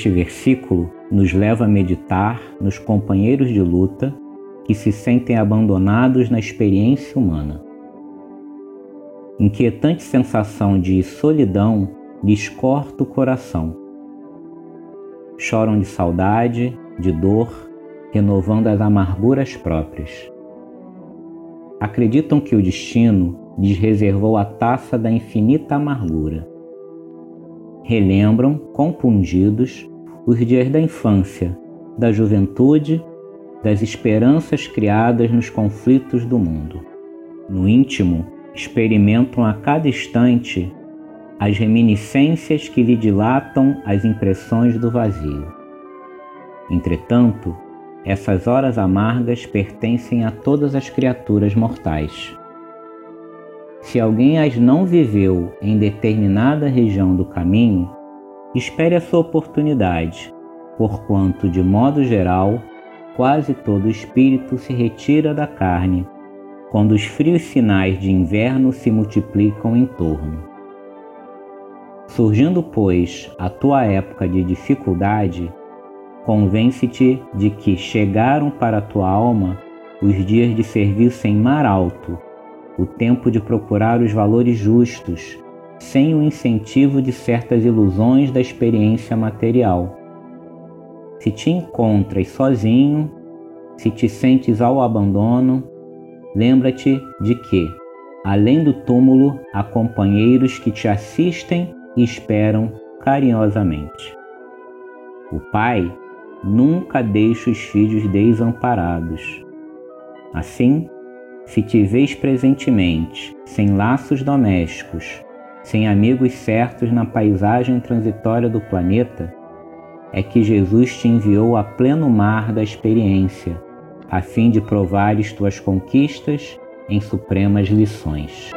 Este versículo nos leva a meditar nos companheiros de luta que se sentem abandonados na experiência humana. Inquietante sensação de solidão lhes corta o coração. Choram de saudade, de dor, renovando as amarguras próprias. Acreditam que o destino lhes reservou a taça da infinita amargura relembram, compungidos, os dias da infância, da juventude, das esperanças criadas nos conflitos do mundo. No íntimo, experimentam a cada instante as reminiscências que lhe dilatam as impressões do vazio. Entretanto, essas horas amargas pertencem a todas as criaturas mortais. Se alguém as não viveu em determinada região do caminho, espere a sua oportunidade, porquanto, de modo geral, quase todo espírito se retira da carne, quando os frios sinais de inverno se multiplicam em torno. Surgindo, pois, a tua época de dificuldade, convence-te de que chegaram para a tua alma os dias de serviço em mar alto o tempo de procurar os valores justos, sem o incentivo de certas ilusões da experiência material. Se te encontras sozinho, se te sentes ao abandono, lembra-te de que, além do túmulo, há companheiros que te assistem e esperam carinhosamente. O pai nunca deixa os filhos desamparados. Assim, se te vês presentemente, sem laços domésticos, sem amigos certos na paisagem transitória do planeta, é que Jesus te enviou a pleno mar da experiência, a fim de provares tuas conquistas em supremas lições.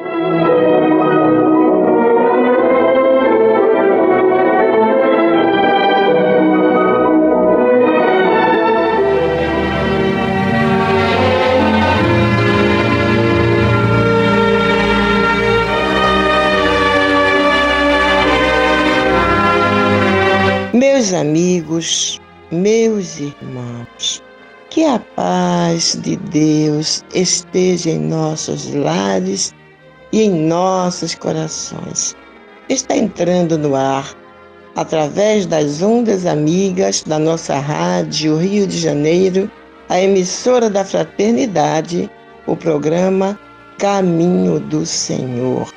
Amigos, meus irmãos, que a paz de Deus esteja em nossos lares e em nossos corações. Está entrando no ar, através das ondas amigas da nossa rádio Rio de Janeiro, a emissora da Fraternidade, o programa Caminho do Senhor.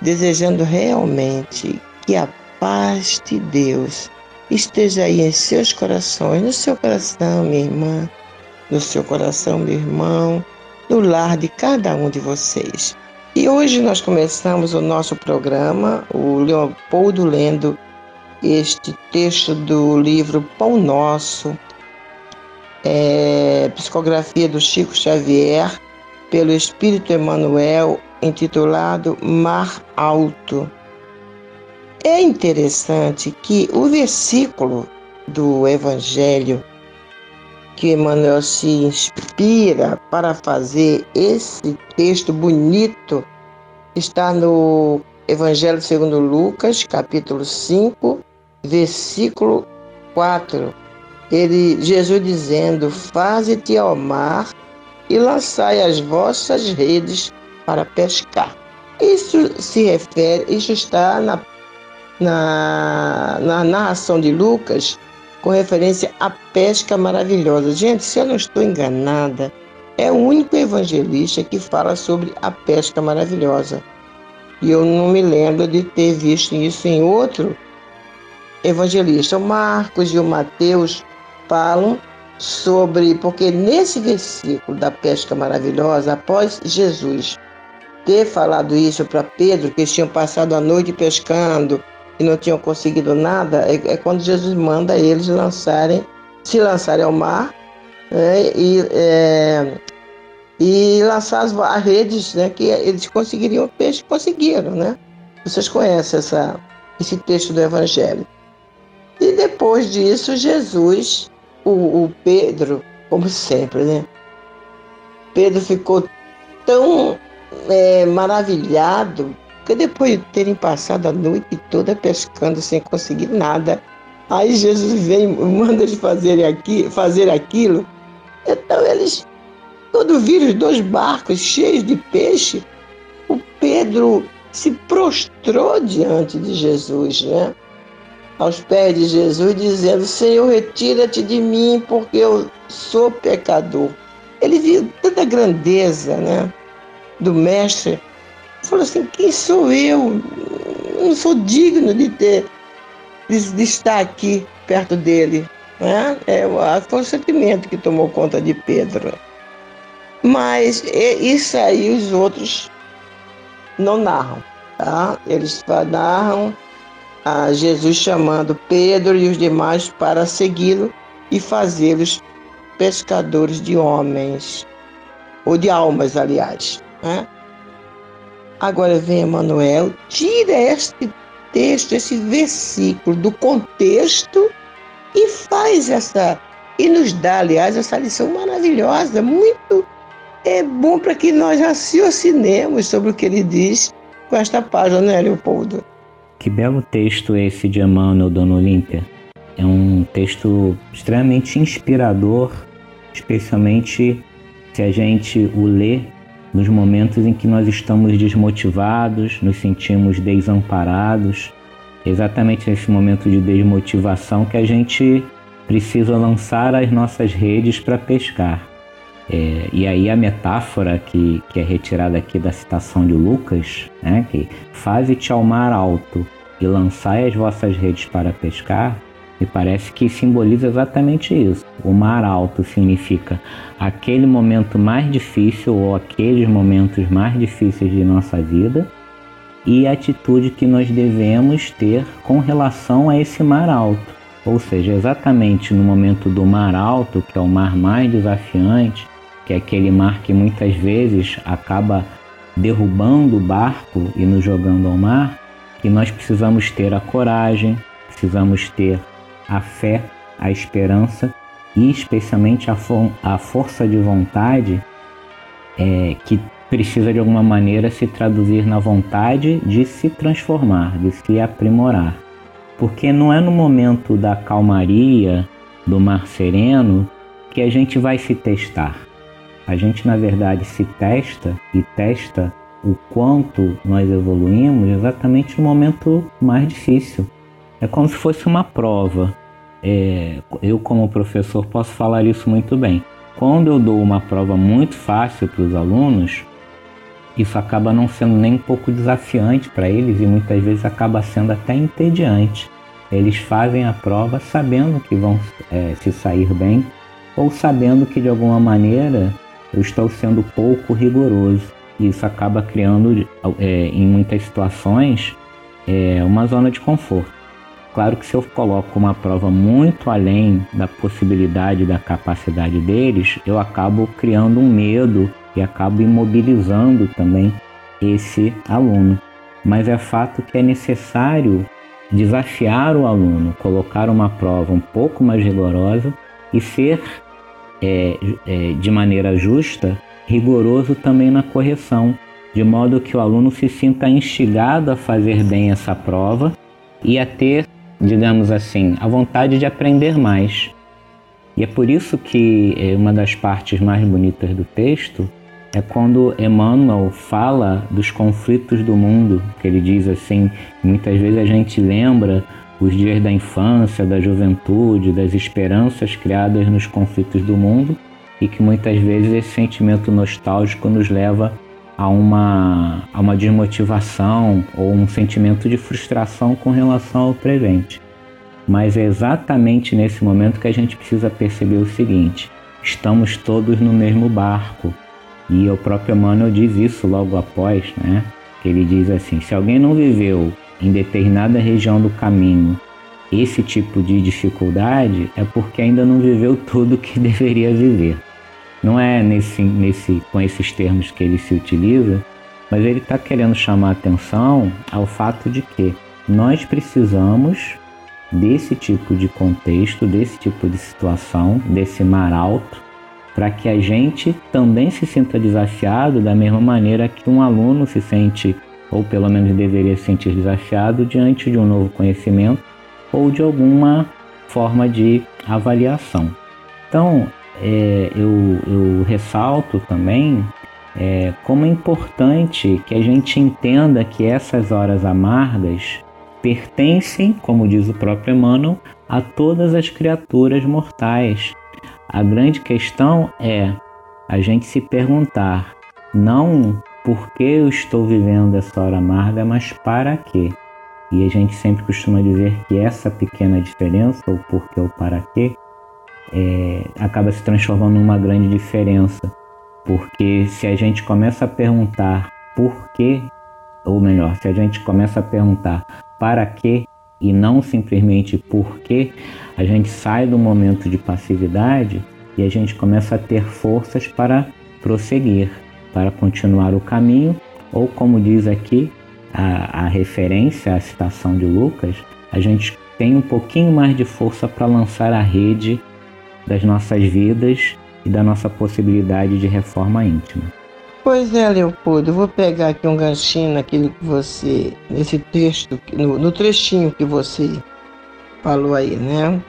Desejando realmente que a paz de Deus esteja aí em seus corações, no seu coração, minha irmã, no seu coração, meu irmão, no lar de cada um de vocês. E hoje nós começamos o nosso programa, o Leopoldo lendo este texto do livro Pão Nosso, é, psicografia do Chico Xavier, pelo Espírito Emmanuel, intitulado Mar Alto. É interessante que o versículo do Evangelho que Emmanuel se inspira para fazer esse texto bonito está no Evangelho segundo Lucas, capítulo 5, versículo 4. Ele, Jesus dizendo: Faze-te ao mar e lançai as vossas redes para pescar. Isso se refere, isso está na na, na narração de Lucas com referência à pesca maravilhosa. Gente, se eu não estou enganada, é o único evangelista que fala sobre a pesca maravilhosa. E eu não me lembro de ter visto isso em outro evangelista. O Marcos e o Mateus falam sobre, porque nesse versículo da pesca maravilhosa, após Jesus ter falado isso para Pedro, que eles tinham passado a noite pescando e não tinham conseguido nada, é, é quando Jesus manda eles lançarem, se lançarem ao mar né, e, é, e lançar as, as, redes, né, que eles conseguiriam peixe, conseguiram, né? Vocês conhecem essa, esse texto do Evangelho. E depois disso, Jesus, o, o Pedro, como sempre, né? Pedro ficou tão é, maravilhado porque depois de terem passado a noite toda pescando sem conseguir nada, aí Jesus vem manda eles fazerem aqui, fazer aquilo. Então eles, quando viram os dois barcos cheios de peixe, o Pedro se prostrou diante de Jesus, né? Aos pés de Jesus, dizendo: Senhor, retira-te de mim, porque eu sou pecador. Ele viu tanta grandeza, né? Do Mestre falou assim: quem sou eu? Eu não sou digno de ter de, de estar aqui perto dele. Né? É, foi o sentimento que tomou conta de Pedro. Mas isso aí os outros não narram. Tá? Eles narram a Jesus chamando Pedro e os demais para segui-lo e fazê-los pescadores de homens, ou de almas, aliás. Né? Agora vem Emmanuel, tira este texto, esse versículo do contexto e faz essa, e nos dá, aliás, essa lição maravilhosa, muito é bom para que nós raciocinemos sobre o que ele diz com esta página, né, Leopoldo? Que belo texto esse de Emmanuel, Dona Olímpia. É um texto extremamente inspirador, especialmente se a gente o lê nos momentos em que nós estamos desmotivados, nos sentimos desamparados. Exatamente nesse momento de desmotivação que a gente precisa lançar as nossas redes para pescar. É, e aí a metáfora que, que é retirada aqui da citação de Lucas, né, que faze-te ao mar alto e lançai as vossas redes para pescar, me parece que simboliza exatamente isso. O mar alto significa aquele momento mais difícil ou aqueles momentos mais difíceis de nossa vida e a atitude que nós devemos ter com relação a esse mar alto. Ou seja, exatamente no momento do mar alto, que é o mar mais desafiante, que é aquele mar que muitas vezes acaba derrubando o barco e nos jogando ao mar, que nós precisamos ter a coragem, precisamos ter a fé, a esperança e especialmente a, for a força de vontade é, que precisa de alguma maneira se traduzir na vontade de se transformar, de se aprimorar. Porque não é no momento da calmaria, do mar sereno, que a gente vai se testar. A gente, na verdade, se testa e testa o quanto nós evoluímos exatamente no momento mais difícil, é como se fosse uma prova. É, eu, como professor, posso falar isso muito bem. Quando eu dou uma prova muito fácil para os alunos, isso acaba não sendo nem um pouco desafiante para eles e muitas vezes acaba sendo até entediante. Eles fazem a prova sabendo que vão é, se sair bem ou sabendo que de alguma maneira eu estou sendo pouco rigoroso. E isso acaba criando, é, em muitas situações, é, uma zona de conforto. Claro que se eu coloco uma prova muito além da possibilidade da capacidade deles, eu acabo criando um medo e acabo imobilizando também esse aluno. Mas é fato que é necessário desafiar o aluno, colocar uma prova um pouco mais rigorosa e ser é, é, de maneira justa, rigoroso também na correção, de modo que o aluno se sinta instigado a fazer bem essa prova e a ter digamos assim, a vontade de aprender mais. E é por isso que é, uma das partes mais bonitas do texto é quando Emmanuel fala dos conflitos do mundo, que ele diz assim, muitas vezes a gente lembra os dias da infância, da juventude, das esperanças criadas nos conflitos do mundo e que muitas vezes esse sentimento nostálgico nos leva a uma, a uma desmotivação ou um sentimento de frustração com relação ao presente. Mas é exatamente nesse momento que a gente precisa perceber o seguinte: estamos todos no mesmo barco. E o próprio Emmanuel diz isso logo após, né? Ele diz assim: se alguém não viveu em determinada região do caminho esse tipo de dificuldade, é porque ainda não viveu tudo que deveria viver. Não é nesse, nesse, com esses termos que ele se utiliza, mas ele está querendo chamar atenção ao fato de que nós precisamos desse tipo de contexto, desse tipo de situação, desse mar alto, para que a gente também se sinta desafiado da mesma maneira que um aluno se sente, ou pelo menos deveria se sentir desafiado diante de um novo conhecimento ou de alguma forma de avaliação. Então, é, eu, eu, ressalto também é, como é importante que a gente entenda que essas horas amargas pertencem, como diz o próprio Emmanuel, a todas as criaturas mortais. A grande questão é a gente se perguntar não por que eu estou vivendo essa hora amarga, mas para quê? E a gente sempre costuma dizer que essa pequena diferença, ou porquê ou para quê, é, acaba se transformando numa grande diferença. Porque se a gente começa a perguntar por quê, ou melhor, se a gente começa a perguntar para quê e não simplesmente por quê, a gente sai do momento de passividade e a gente começa a ter forças para prosseguir, para continuar o caminho, ou como diz aqui a, a referência, a citação de Lucas, a gente tem um pouquinho mais de força para lançar a rede das nossas vidas e da nossa possibilidade de reforma íntima. Pois é, Leopoldo, eu vou pegar aqui um ganchinho naquilo que você, nesse texto, no, no trechinho que você falou aí, né?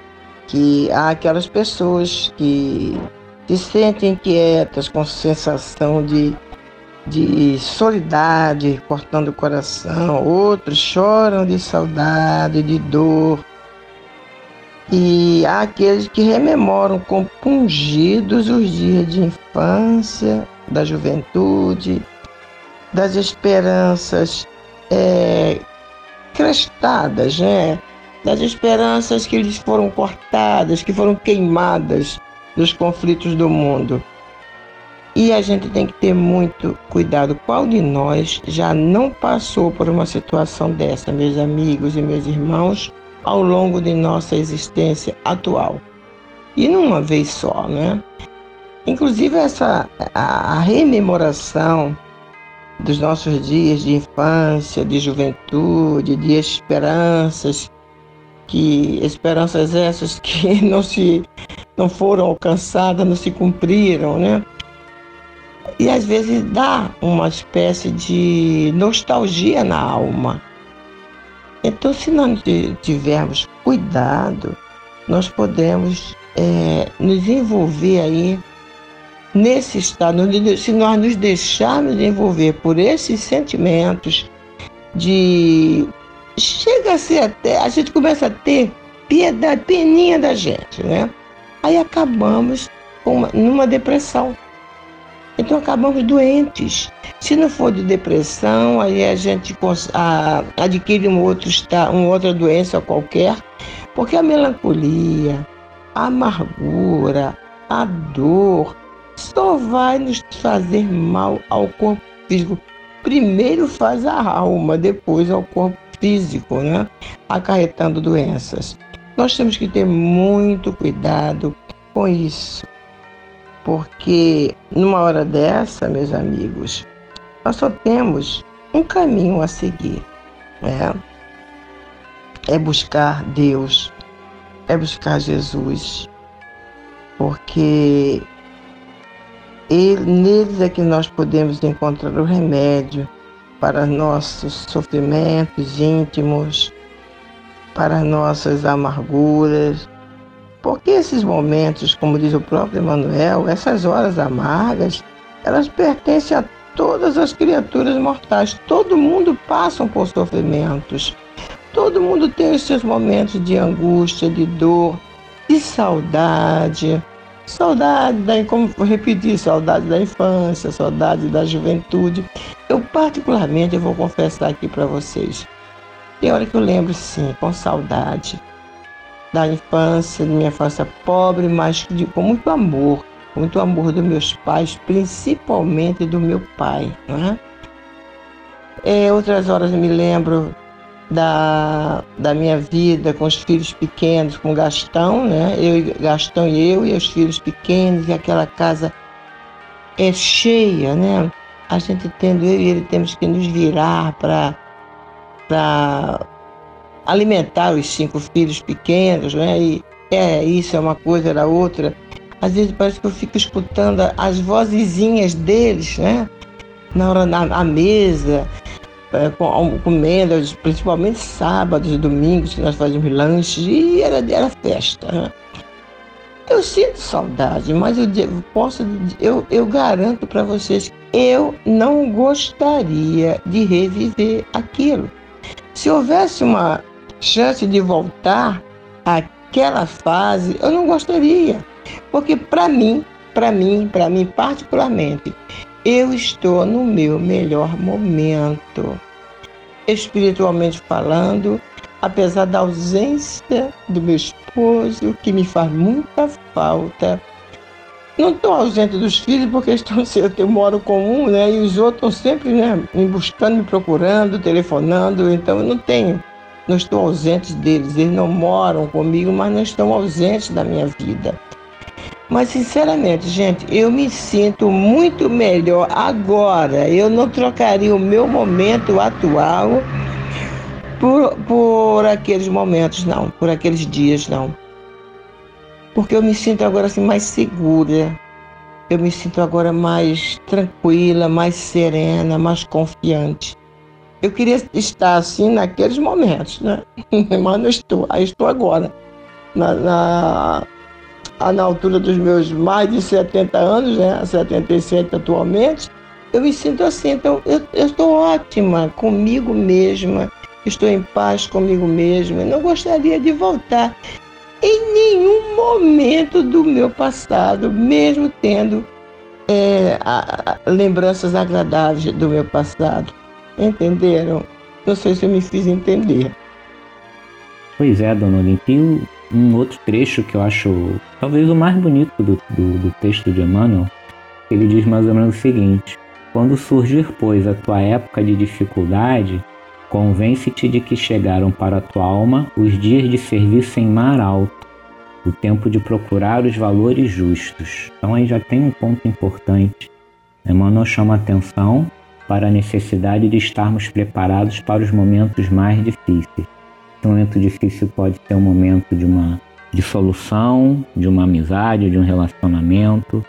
Que há aquelas pessoas que se sentem inquietas, com sensação de, de solidariedade cortando o coração, outros choram de saudade, de dor, e há aqueles que rememoram compungidos os dias de infância, da juventude, das esperanças é, crestadas, né? das esperanças que lhes foram cortadas, que foram queimadas dos conflitos do mundo. E a gente tem que ter muito cuidado. Qual de nós já não passou por uma situação dessa, meus amigos e meus irmãos? Ao longo de nossa existência atual. E numa vez só, né? Inclusive essa a, a rememoração dos nossos dias de infância, de juventude, de esperanças, que esperanças essas que não se não foram alcançadas, não se cumpriram, né? E às vezes dá uma espécie de nostalgia na alma. Então, se nós tivermos cuidado, nós podemos é, nos envolver aí nesse estado, se nós nos deixarmos envolver por esses sentimentos de chega a ser até, a gente começa a ter piedade, peninha da gente, né? Aí acabamos uma, numa depressão. Então acabamos doentes. Se não for de depressão, aí a gente adquire um outro, uma outra doença qualquer, porque a melancolia, a amargura, a dor, só vai nos fazer mal ao corpo físico. Primeiro faz a alma, depois ao corpo físico, né? acarretando doenças. Nós temos que ter muito cuidado com isso porque numa hora dessa, meus amigos, nós só temos um caminho a seguir. Né? É buscar Deus, é buscar Jesus, porque ele, neles é que nós podemos encontrar o remédio para nossos sofrimentos íntimos, para nossas amarguras, porque esses momentos, como diz o próprio Emmanuel, essas horas amargas, elas pertencem a todas as criaturas mortais. Todo mundo passa por sofrimentos. Todo mundo tem os seus momentos de angústia, de dor, de saudade. Saudade, da, como repetir, saudade da infância, saudade da juventude. Eu, particularmente, eu vou confessar aqui para vocês. Tem hora que eu lembro, sim, com saudade da infância, da minha infância pobre, mas de, com muito amor, com muito amor dos meus pais, principalmente do meu pai. Né? Outras horas me lembro da, da minha vida com os filhos pequenos, com Gastão, né? Eu, Gastão e eu e os filhos pequenos, e aquela casa é cheia, né? A gente tendo eu e ele temos que nos virar para alimentar os cinco filhos pequenos, né? E é isso, é uma coisa, era outra. Às vezes parece que eu fico escutando as vozezinhas deles, né? Na hora na, na mesa, é, comendo, principalmente sábados e domingos, que nós fazíamos lanches, e era, era festa. Né? Eu sinto saudade, mas eu posso, eu, eu garanto para vocês eu não gostaria de reviver aquilo. Se houvesse uma chance de voltar àquela fase, eu não gostaria. Porque para mim, para mim, para mim particularmente, eu estou no meu melhor momento. Espiritualmente falando, apesar da ausência do meu esposo, que me faz muita falta. Não estou ausente dos filhos porque estão, eu moro com um, né? E os outros estão sempre né, me buscando, me procurando, telefonando, então eu não tenho não estou ausente deles, eles não moram comigo, mas não estão ausentes da minha vida. Mas sinceramente, gente, eu me sinto muito melhor agora. Eu não trocaria o meu momento atual por, por aqueles momentos, não, por aqueles dias, não. Porque eu me sinto agora assim mais segura. Eu me sinto agora mais tranquila, mais serena, mais confiante. Eu queria estar assim naqueles momentos, né? Mas não estou. Aí estou agora. Na, na, na altura dos meus mais de 70 anos, né? 77 atualmente, eu me sinto assim. Então, eu, eu estou ótima comigo mesma, estou em paz comigo mesma. Não gostaria de voltar em nenhum momento do meu passado, mesmo tendo é, a, a, lembranças agradáveis do meu passado. Entenderam? Não sei se eu me fiz entender. Pois é, dona Olimpia. Um outro trecho que eu acho talvez o mais bonito do, do, do texto de Emmanuel, ele diz mais ou menos o seguinte: Quando surgir, pois, a tua época de dificuldade, convence-te de que chegaram para a tua alma os dias de serviço em mar alto, o tempo de procurar os valores justos. Então aí já tem um ponto importante. Emmanuel chama atenção para a necessidade de estarmos preparados para os momentos mais difíceis. Um momento difícil pode ser um momento de uma dissolução, de uma amizade, de um relacionamento,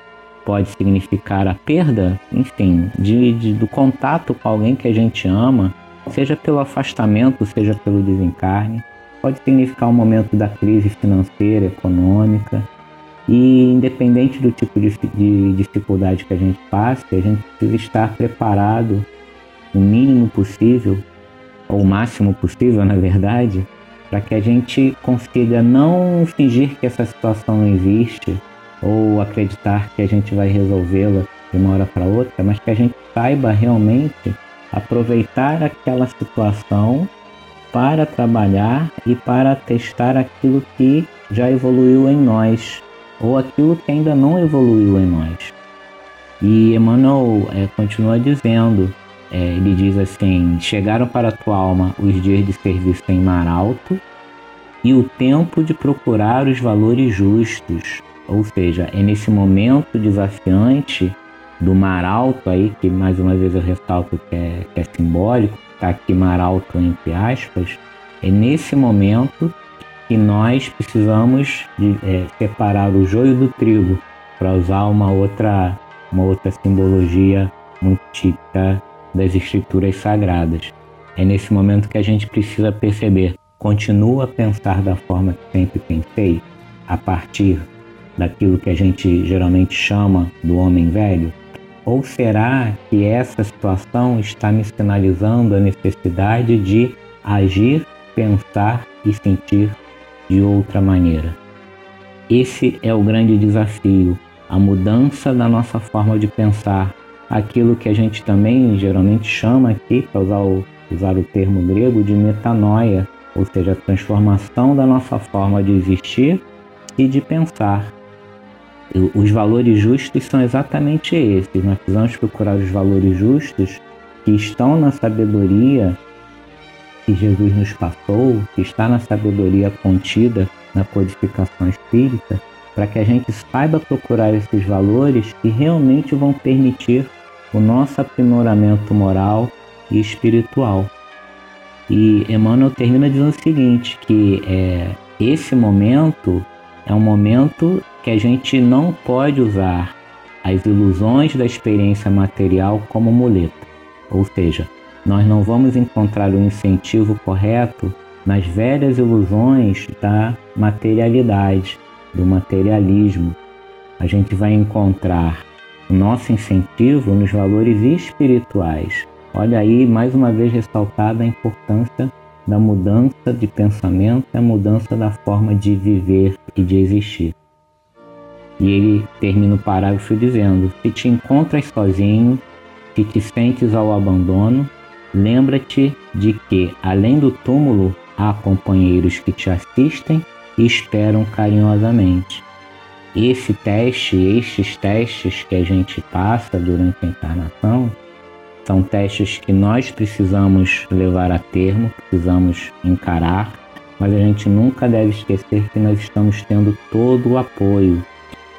pode significar a perda, enfim, de, de, do contato com alguém que a gente ama, seja pelo afastamento, seja pelo desencarne, pode significar um momento da crise financeira, econômica, e independente do tipo de, de dificuldade que a gente passe, a gente precisa estar preparado o mínimo possível, ou o máximo possível, na verdade, para que a gente consiga não fingir que essa situação não existe ou acreditar que a gente vai resolvê-la de uma hora para outra, mas que a gente saiba realmente aproveitar aquela situação para trabalhar e para testar aquilo que já evoluiu em nós ou aquilo que ainda não evoluiu em nós. E Emmanuel é, continua dizendo, é, ele diz assim: chegaram para a tua alma os dias de serviço em mar alto e o tempo de procurar os valores justos. Ou seja, é nesse momento desafiante do mar alto aí, que mais uma vez eu ressalto que é, que é simbólico, está aqui mar alto entre aspas, é nesse momento que nós precisamos de, é, separar o joio do trigo, para usar uma outra, uma outra simbologia muito típica das escrituras sagradas. É nesse momento que a gente precisa perceber, continua a pensar da forma que sempre pensei, a partir daquilo que a gente geralmente chama do homem velho, Ou será que essa situação está me sinalizando a necessidade de agir, pensar e sentir de outra maneira? Esse é o grande desafio, a mudança da nossa forma de pensar, aquilo que a gente também geralmente chama aqui, para usar o, usar o termo grego, de metanoia, ou seja, a transformação da nossa forma de existir e de pensar. Os valores justos são exatamente esses. Nós precisamos procurar os valores justos que estão na sabedoria que Jesus nos passou, que está na sabedoria contida na codificação espírita, para que a gente saiba procurar esses valores que realmente vão permitir o nosso aprimoramento moral e espiritual. E Emmanuel termina dizendo o seguinte, que é, esse momento é um momento que a gente não pode usar as ilusões da experiência material como muleta. Ou seja, nós não vamos encontrar o incentivo correto nas velhas ilusões da materialidade, do materialismo. A gente vai encontrar o nosso incentivo nos valores espirituais. Olha aí, mais uma vez ressaltada a importância da mudança de pensamento a mudança da forma de viver e de existir. E ele termina o parágrafo dizendo: Se te encontras sozinho, se te sentes ao abandono, lembra-te de que, além do túmulo, há companheiros que te assistem e esperam carinhosamente. Esse teste, estes testes que a gente passa durante a encarnação, são testes que nós precisamos levar a termo, precisamos encarar, mas a gente nunca deve esquecer que nós estamos tendo todo o apoio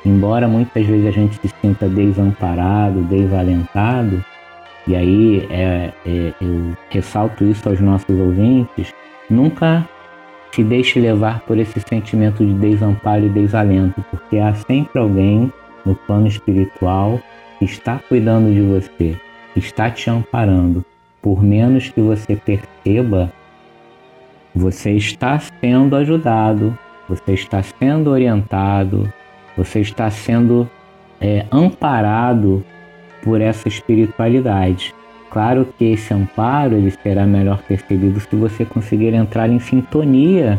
embora muitas vezes a gente se sinta desamparado, desalentado, e aí é, é, eu ressalto isso aos nossos ouvintes, nunca se deixe levar por esse sentimento de desamparo e desalento, porque há sempre alguém no plano espiritual que está cuidando de você, que está te amparando. Por menos que você perceba, você está sendo ajudado, você está sendo orientado, você está sendo é, amparado por essa espiritualidade. Claro que esse amparo ele será melhor percebido se você conseguir entrar em sintonia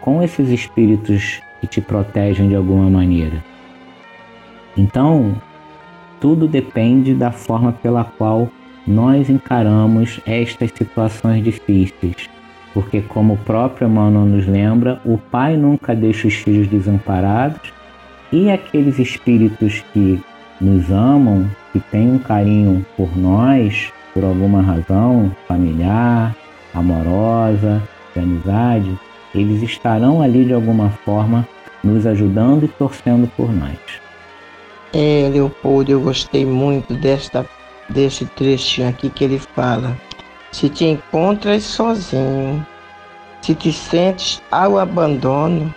com esses espíritos que te protegem de alguma maneira. Então, tudo depende da forma pela qual nós encaramos estas situações difíceis. Porque, como o próprio Emmanuel nos lembra, o pai nunca deixa os filhos desamparados e aqueles espíritos que nos amam, que têm um carinho por nós, por alguma razão familiar, amorosa, de amizade, eles estarão ali de alguma forma nos ajudando e torcendo por nós. É, Leopoldo, eu gostei muito desta, desse trechinho aqui que ele fala. Se te encontras sozinho, se te sentes ao abandono,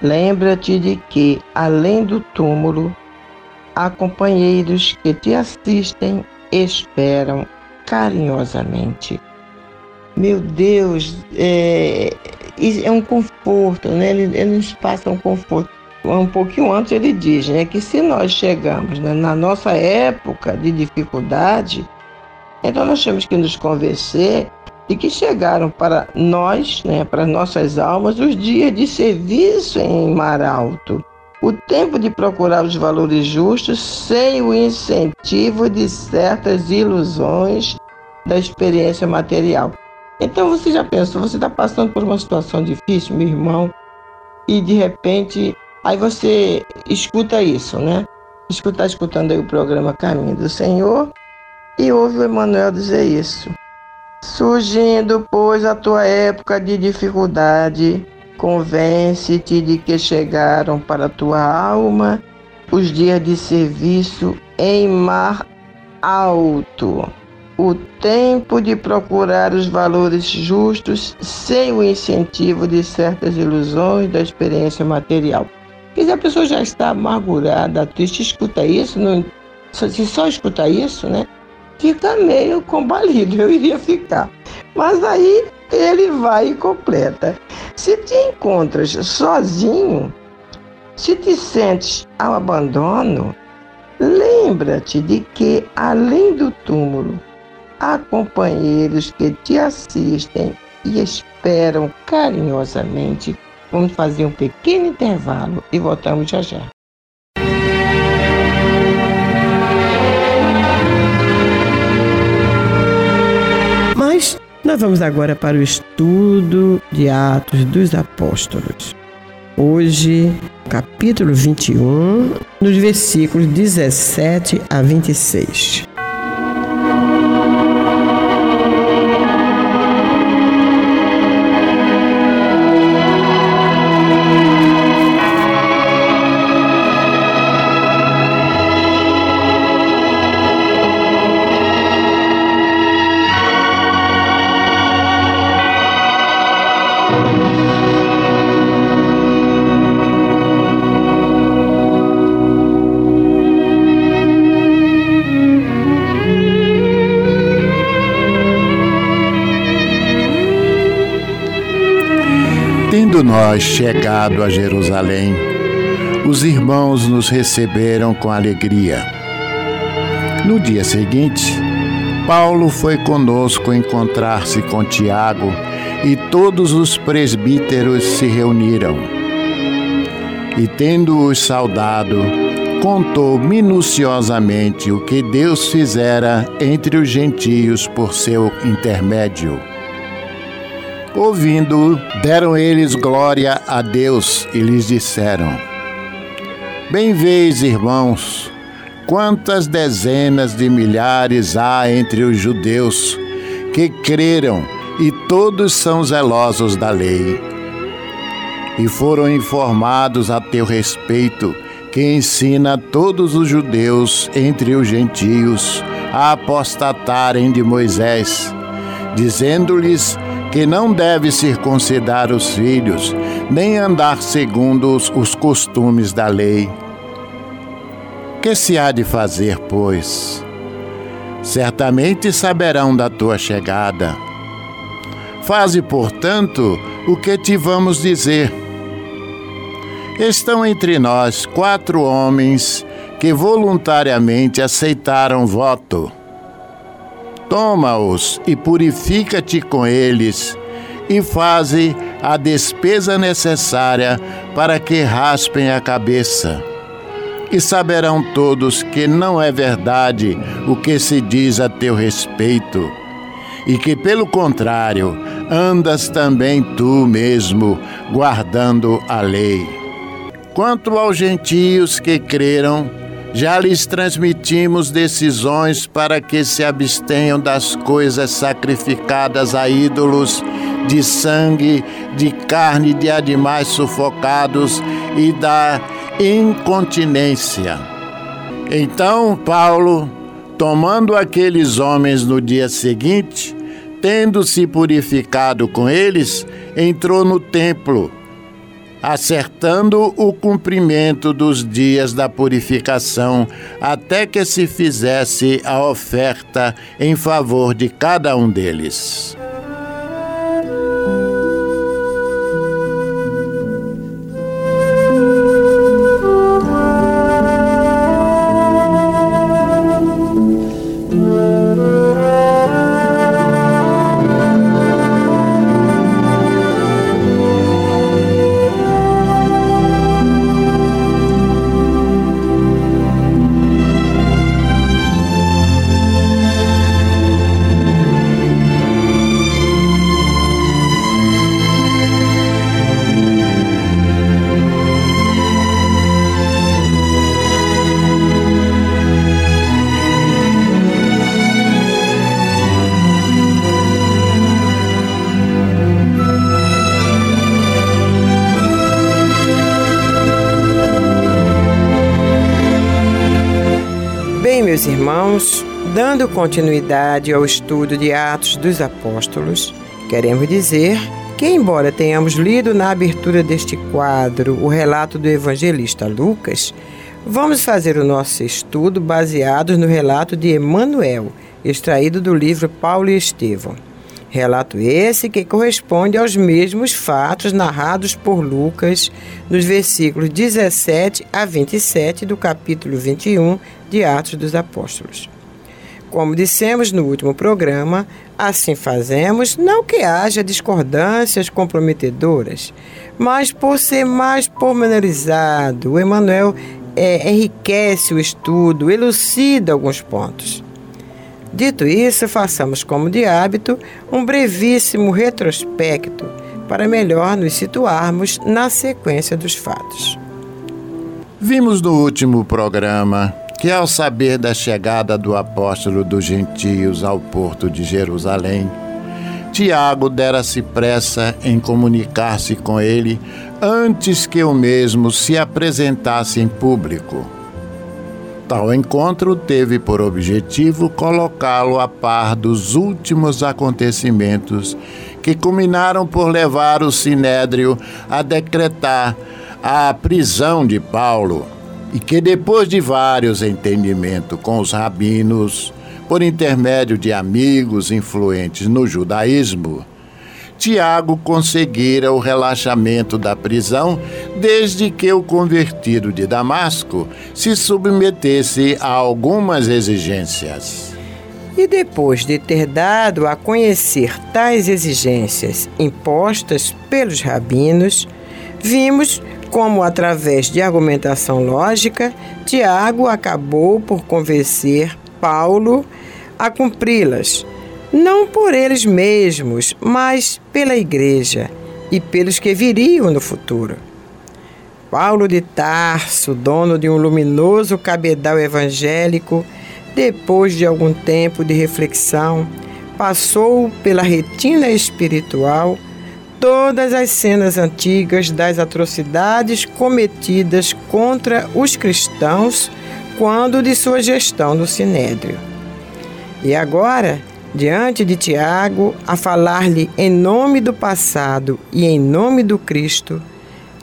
Lembra-te de que, além do túmulo, há companheiros que te assistem esperam carinhosamente. Meu Deus, é, é um conforto, né? Ele, ele nos passa um conforto. Um pouquinho antes ele diz né, que se nós chegamos né, na nossa época de dificuldade, então nós temos que nos convencer e que chegaram para nós, né, para nossas almas, os dias de serviço em mar alto. O tempo de procurar os valores justos sem o incentivo de certas ilusões da experiência material. Então você já pensou, você está passando por uma situação difícil, meu irmão, e de repente, aí você escuta isso, né? Escuta, escutando aí o programa Caminho do Senhor e ouve o Emmanuel dizer isso. Surgindo, pois, a tua época de dificuldade, convence-te de que chegaram para tua alma os dias de serviço em mar alto, o tempo de procurar os valores justos sem o incentivo de certas ilusões da experiência material. Porque se a pessoa já está amargurada, triste, escuta isso, não, se só escuta isso, né? fica meio combalido, eu iria ficar. Mas aí ele vai e completa. Se te encontras sozinho, se te sentes ao abandono, lembra-te de que, além do túmulo, há companheiros que te assistem e esperam carinhosamente. Vamos fazer um pequeno intervalo e voltamos já já. Mas nós vamos agora para o estudo de Atos dos Apóstolos. Hoje, capítulo 21, nos versículos 17 a 26. Nós chegado a Jerusalém, os irmãos nos receberam com alegria. No dia seguinte, Paulo foi conosco encontrar-se com Tiago e todos os presbíteros se reuniram. E tendo-os saudado, contou minuciosamente o que Deus fizera entre os gentios por seu intermédio. Ouvindo, deram eles glória a Deus e lhes disseram: Bem vês, irmãos, quantas dezenas de milhares há entre os judeus que creram e todos são zelosos da lei. E foram informados a teu respeito, que ensina todos os judeus entre os gentios a apostatarem de Moisés, dizendo-lhes que não deve circuncidar os filhos, nem andar segundo os, os costumes da lei. Que se há de fazer, pois? Certamente saberão da tua chegada. Faze, portanto, o que te vamos dizer. Estão entre nós quatro homens que voluntariamente aceitaram voto Toma-os e purifica-te com eles, e faze a despesa necessária para que raspem a cabeça. E saberão todos que não é verdade o que se diz a teu respeito, e que, pelo contrário, andas também tu mesmo guardando a lei. Quanto aos gentios que creram, já lhes transmitimos decisões para que se abstenham das coisas sacrificadas a ídolos, de sangue, de carne de animais sufocados e da incontinência. Então Paulo, tomando aqueles homens no dia seguinte, tendo se purificado com eles, entrou no templo acertando o cumprimento dos dias da purificação, até que se fizesse a oferta em favor de cada um deles. Continuidade ao estudo de Atos dos Apóstolos, queremos dizer que, embora tenhamos lido na abertura deste quadro o relato do evangelista Lucas, vamos fazer o nosso estudo baseado no relato de Emanuel, extraído do livro Paulo e Estevão. Relato esse que corresponde aos mesmos fatos narrados por Lucas nos versículos 17 a 27 do capítulo 21 de Atos dos Apóstolos. Como dissemos no último programa, assim fazemos não que haja discordâncias comprometedoras, mas por ser mais pormenorizado, o Emmanuel é, enriquece o estudo, elucida alguns pontos. Dito isso, façamos como de hábito um brevíssimo retrospecto para melhor nos situarmos na sequência dos fatos. Vimos no último programa que, ao saber da chegada do apóstolo dos gentios ao porto de Jerusalém, Tiago dera-se pressa em comunicar-se com ele antes que o mesmo se apresentasse em público. Tal encontro teve por objetivo colocá-lo a par dos últimos acontecimentos que culminaram por levar o Sinédrio a decretar a prisão de Paulo e que, depois de vários entendimentos com os rabinos, por intermédio de amigos influentes no judaísmo, Tiago conseguira o relaxamento da prisão desde que o convertido de Damasco se submetesse a algumas exigências. E depois de ter dado a conhecer tais exigências impostas pelos rabinos, vimos como, através de argumentação lógica, Tiago acabou por convencer Paulo a cumpri-las não por eles mesmos, mas pela Igreja e pelos que viriam no futuro. Paulo de Tarso, dono de um luminoso cabedal evangélico, depois de algum tempo de reflexão, passou pela retina espiritual todas as cenas antigas das atrocidades cometidas contra os cristãos quando de sua gestão no Sinédrio. E agora diante de Tiago, a falar-lhe em nome do passado e em nome do Cristo,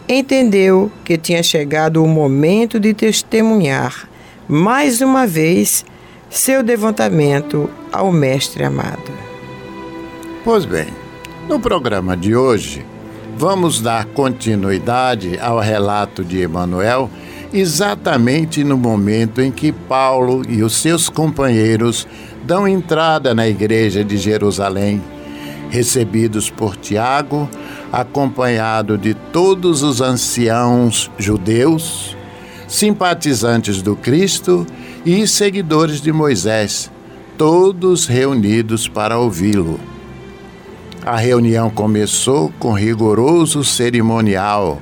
entendeu que tinha chegado o momento de testemunhar, mais uma vez, seu devotamento ao Mestre amado. Pois bem, no programa de hoje, vamos dar continuidade ao relato de Emanuel exatamente no momento em que Paulo e os seus companheiros dão entrada na igreja de Jerusalém, recebidos por Tiago, acompanhado de todos os anciãos judeus, simpatizantes do Cristo e seguidores de Moisés, todos reunidos para ouvi-lo. A reunião começou com rigoroso cerimonial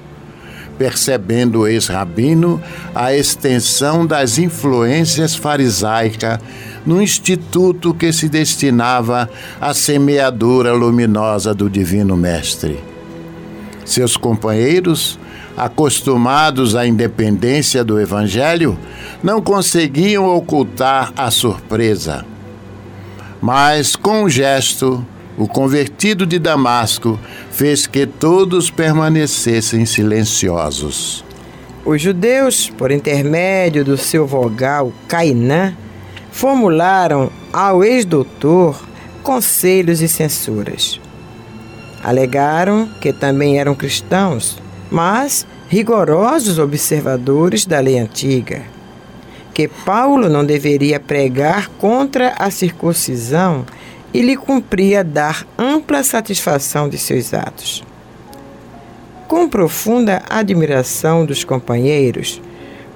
percebendo o ex-rabino a extensão das influências farisaicas no instituto que se destinava à semeadura luminosa do Divino Mestre. Seus companheiros, acostumados à independência do Evangelho, não conseguiam ocultar a surpresa. Mas, com um gesto, o convertido de Damasco fez que todos permanecessem silenciosos. Os judeus, por intermédio do seu vogal Cainã, formularam ao ex-doutor conselhos e censuras. Alegaram que também eram cristãos, mas rigorosos observadores da lei antiga, que Paulo não deveria pregar contra a circuncisão e lhe cumpria dar ampla satisfação de seus atos. Com profunda admiração dos companheiros,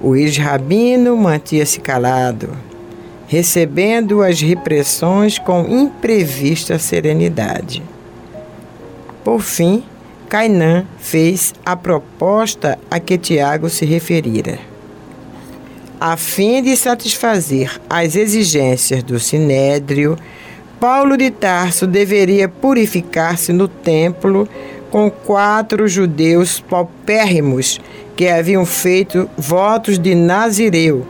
o ex-rabino mantia-se calado, recebendo as repressões com imprevista serenidade. Por fim, Cainã fez a proposta a que Tiago se referira. A fim de satisfazer as exigências do sinédrio, Paulo de Tarso deveria purificar-se no templo com quatro judeus paupérrimos que haviam feito votos de Nazireu,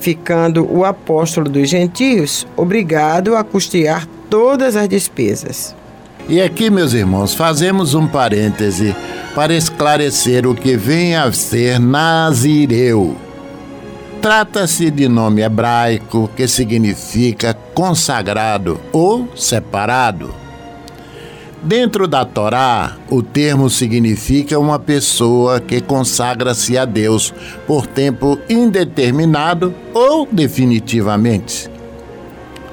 ficando o apóstolo dos gentios obrigado a custear todas as despesas. E aqui, meus irmãos, fazemos um parêntese para esclarecer o que vem a ser Nazireu. Trata-se de nome hebraico que significa consagrado ou separado. Dentro da Torá, o termo significa uma pessoa que consagra-se a Deus por tempo indeterminado ou definitivamente.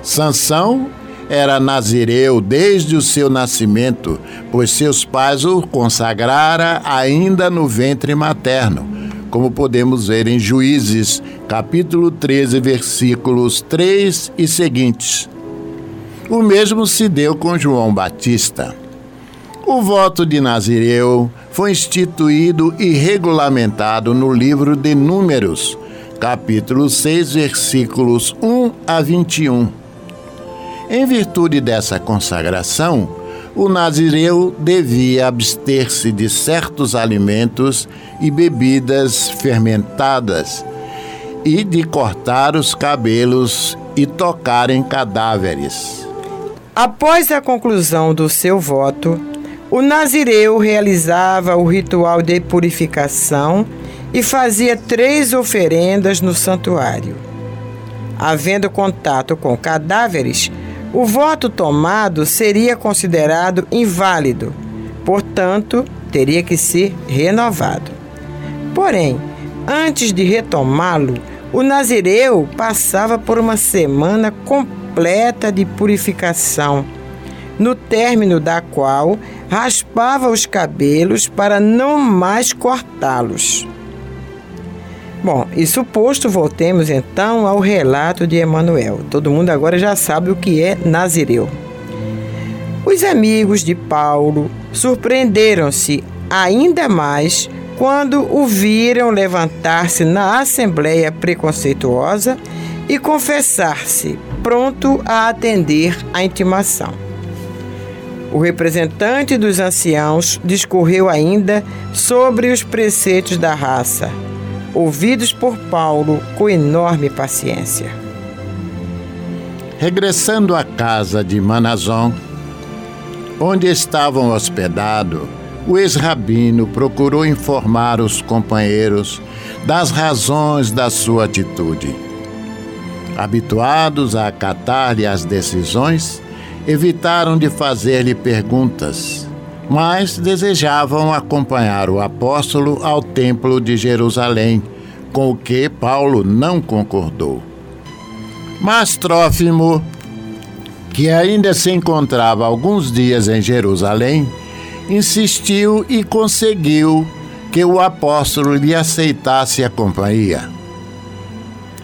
Sansão era nazireu desde o seu nascimento, pois seus pais o consagrara ainda no ventre materno, como podemos ver em Juízes, capítulo 13, versículos 3 e seguintes. O mesmo se deu com João Batista. O voto de Nazireu foi instituído e regulamentado no livro de Números, capítulo 6, versículos 1 a 21. Em virtude dessa consagração, o nazireu devia abster-se de certos alimentos e bebidas fermentadas e de cortar os cabelos e tocar em cadáveres. Após a conclusão do seu voto, o nazireu realizava o ritual de purificação e fazia três oferendas no santuário. Havendo contato com cadáveres, o voto tomado seria considerado inválido, portanto, teria que ser renovado. Porém, antes de retomá-lo, o nazireu passava por uma semana completa de purificação, no término da qual raspava os cabelos para não mais cortá-los. Bom, isso posto, voltemos então ao relato de Emanuel. Todo mundo agora já sabe o que é Nazireu. Os amigos de Paulo surpreenderam-se ainda mais quando o viram levantar-se na assembleia preconceituosa e confessar-se pronto a atender à intimação. O representante dos anciãos discorreu ainda sobre os preceitos da raça ouvidos por Paulo com enorme paciência. Regressando à casa de Manazon, onde estavam hospedados, o ex-rabino procurou informar os companheiros das razões da sua atitude. Habituados a acatar-lhe as decisões, evitaram de fazer-lhe perguntas mas desejavam acompanhar o apóstolo ao Templo de Jerusalém, com o que Paulo não concordou. Mas Trófimo, que ainda se encontrava alguns dias em Jerusalém, insistiu e conseguiu que o apóstolo lhe aceitasse a companhia.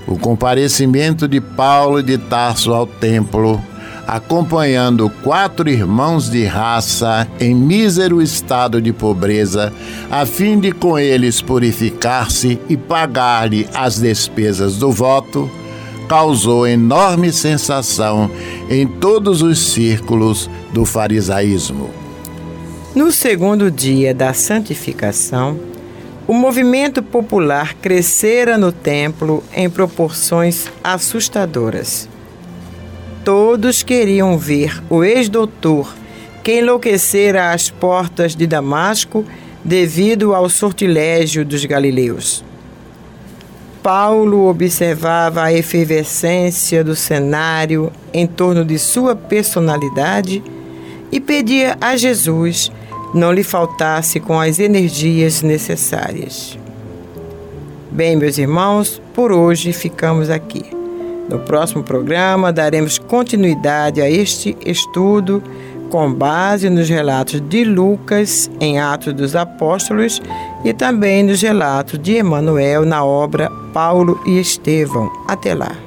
O comparecimento de Paulo de Tarso ao templo acompanhando quatro irmãos de raça em mísero estado de pobreza, a fim de com eles purificar-se e pagar-lhe as despesas do voto, causou enorme sensação em todos os círculos do farisaísmo. No segundo dia da santificação, o movimento popular crescera no templo em proporções assustadoras. Todos queriam ver o ex-doutor que enlouquecera às portas de Damasco devido ao sortilégio dos galileus. Paulo observava a efervescência do cenário em torno de sua personalidade e pedia a Jesus não lhe faltasse com as energias necessárias. Bem, meus irmãos, por hoje ficamos aqui. No próximo programa, daremos continuidade a este estudo com base nos relatos de Lucas em Atos dos Apóstolos e também nos relatos de Emanuel na obra Paulo e Estevão. Até lá.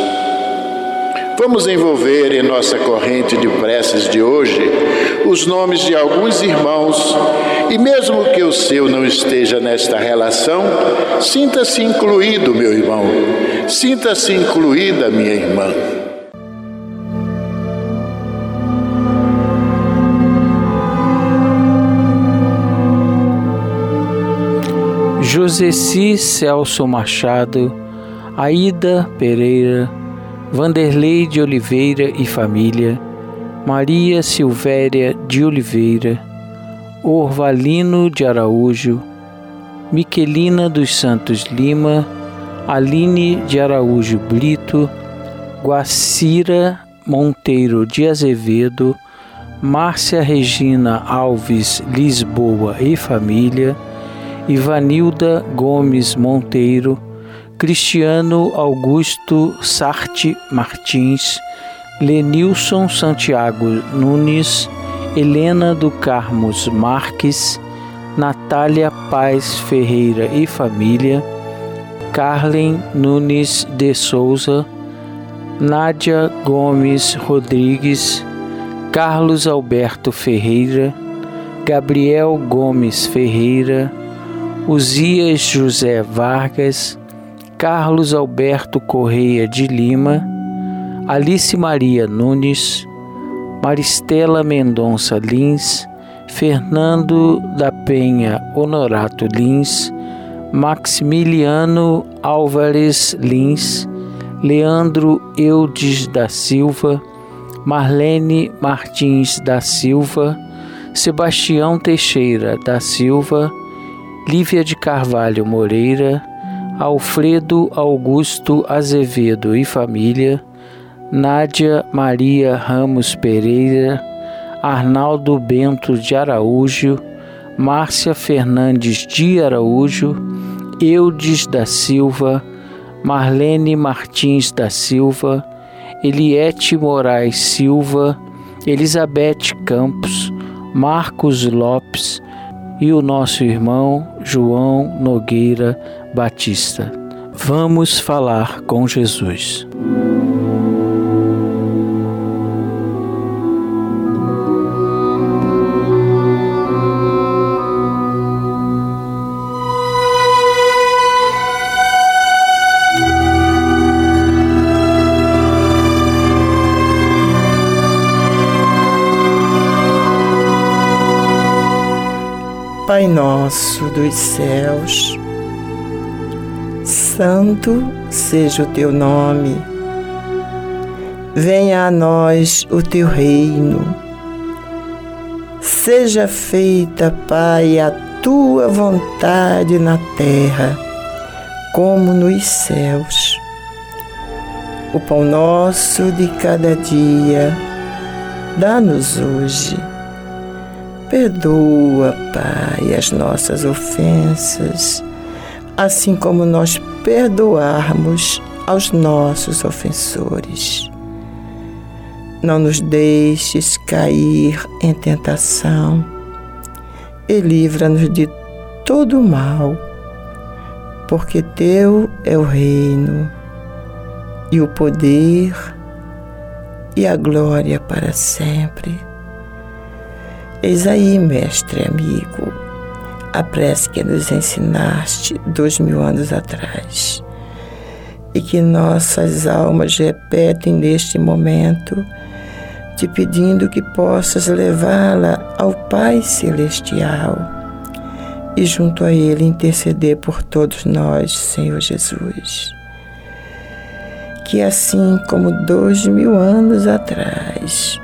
Vamos envolver em nossa corrente de preces de hoje os nomes de alguns irmãos e, mesmo que o seu não esteja nesta relação, sinta-se incluído, meu irmão, sinta-se incluída, minha irmã. Joseci Celso Machado, Aida Pereira, Vanderlei de Oliveira e família, Maria Silvéria de Oliveira, Orvalino de Araújo, Miquelina dos Santos Lima, Aline de Araújo Brito, Guacira Monteiro de Azevedo, Márcia Regina Alves Lisboa e família, Ivanilda Gomes Monteiro, Cristiano Augusto Sarte Martins, Lenilson Santiago Nunes, Helena do Carmos Marques, Natália Paz Ferreira e família, Carlen Nunes de Souza, Nádia Gomes Rodrigues, Carlos Alberto Ferreira, Gabriel Gomes Ferreira, Uzias José Vargas, Carlos Alberto Correia de Lima, Alice Maria Nunes, Maristela Mendonça Lins, Fernando da Penha Honorato Lins, Maximiliano Álvares Lins, Leandro Eudes da Silva, Marlene Martins da Silva, Sebastião Teixeira da Silva, Lívia de Carvalho Moreira, Alfredo Augusto Azevedo e família, Nádia Maria Ramos Pereira, Arnaldo Bento de Araújo, Márcia Fernandes de Araújo, Eudes da Silva, Marlene Martins da Silva, Eliette Moraes Silva, Elizabeth Campos, Marcos Lopes e o nosso irmão João Nogueira Batista. Vamos falar com Jesus. Pai nosso dos céus, santo seja o teu nome. Venha a nós o teu reino. Seja feita, Pai, a tua vontade na terra, como nos céus. O pão nosso de cada dia, dá-nos hoje. Perdoa, Pai, as nossas ofensas, assim como nós perdoarmos aos nossos ofensores. não nos deixes cair em tentação e livra-nos de todo mal, porque teu é o reino e o poder e a glória para sempre. Eis aí, mestre amigo, a prece que nos ensinaste dois mil anos atrás e que nossas almas repetem neste momento, te pedindo que possas levá-la ao Pai Celestial e junto a Ele interceder por todos nós, Senhor Jesus. Que assim como dois mil anos atrás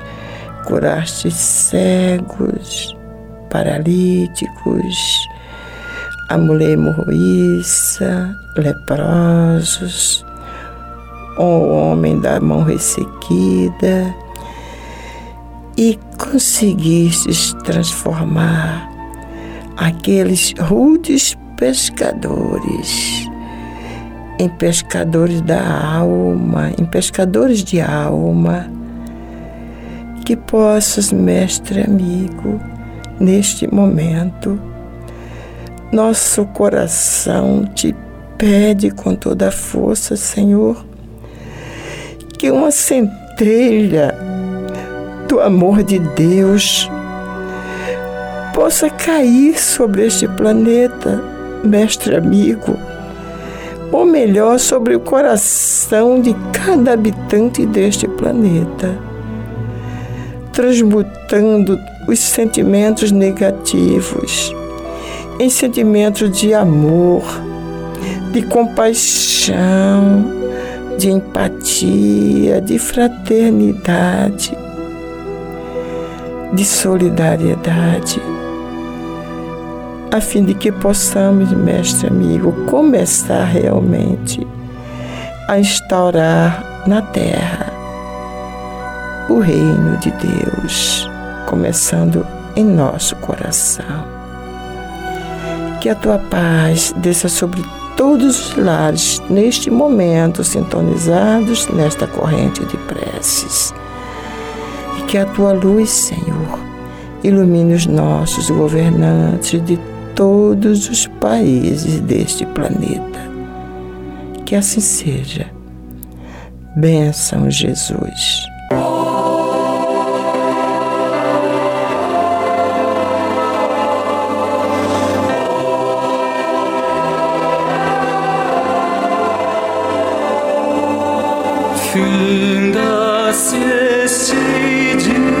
curaste cegos, paralíticos, a mulher hemorroíça, leprosos, o homem da mão ressequida, e conseguistes transformar aqueles rudes pescadores em pescadores da alma, em pescadores de alma, que possas, mestre amigo, neste momento, nosso coração te pede com toda a força, Senhor, que uma centelha do amor de Deus possa cair sobre este planeta, mestre amigo, ou melhor, sobre o coração de cada habitante deste planeta, transmutando os sentimentos negativos em sentimentos de amor, de compaixão, de empatia, de fraternidade, de solidariedade, a fim de que possamos, mestre amigo, começar realmente a instaurar na terra o reino de Deus, começando em nosso coração. Que a tua paz desça sobre todos os lares neste momento sintonizados nesta corrente de preces. E que a tua luz, Senhor, ilumine os nossos governantes de todos os países deste planeta. Que assim seja. Benção, Jesus. Tüm da sessizce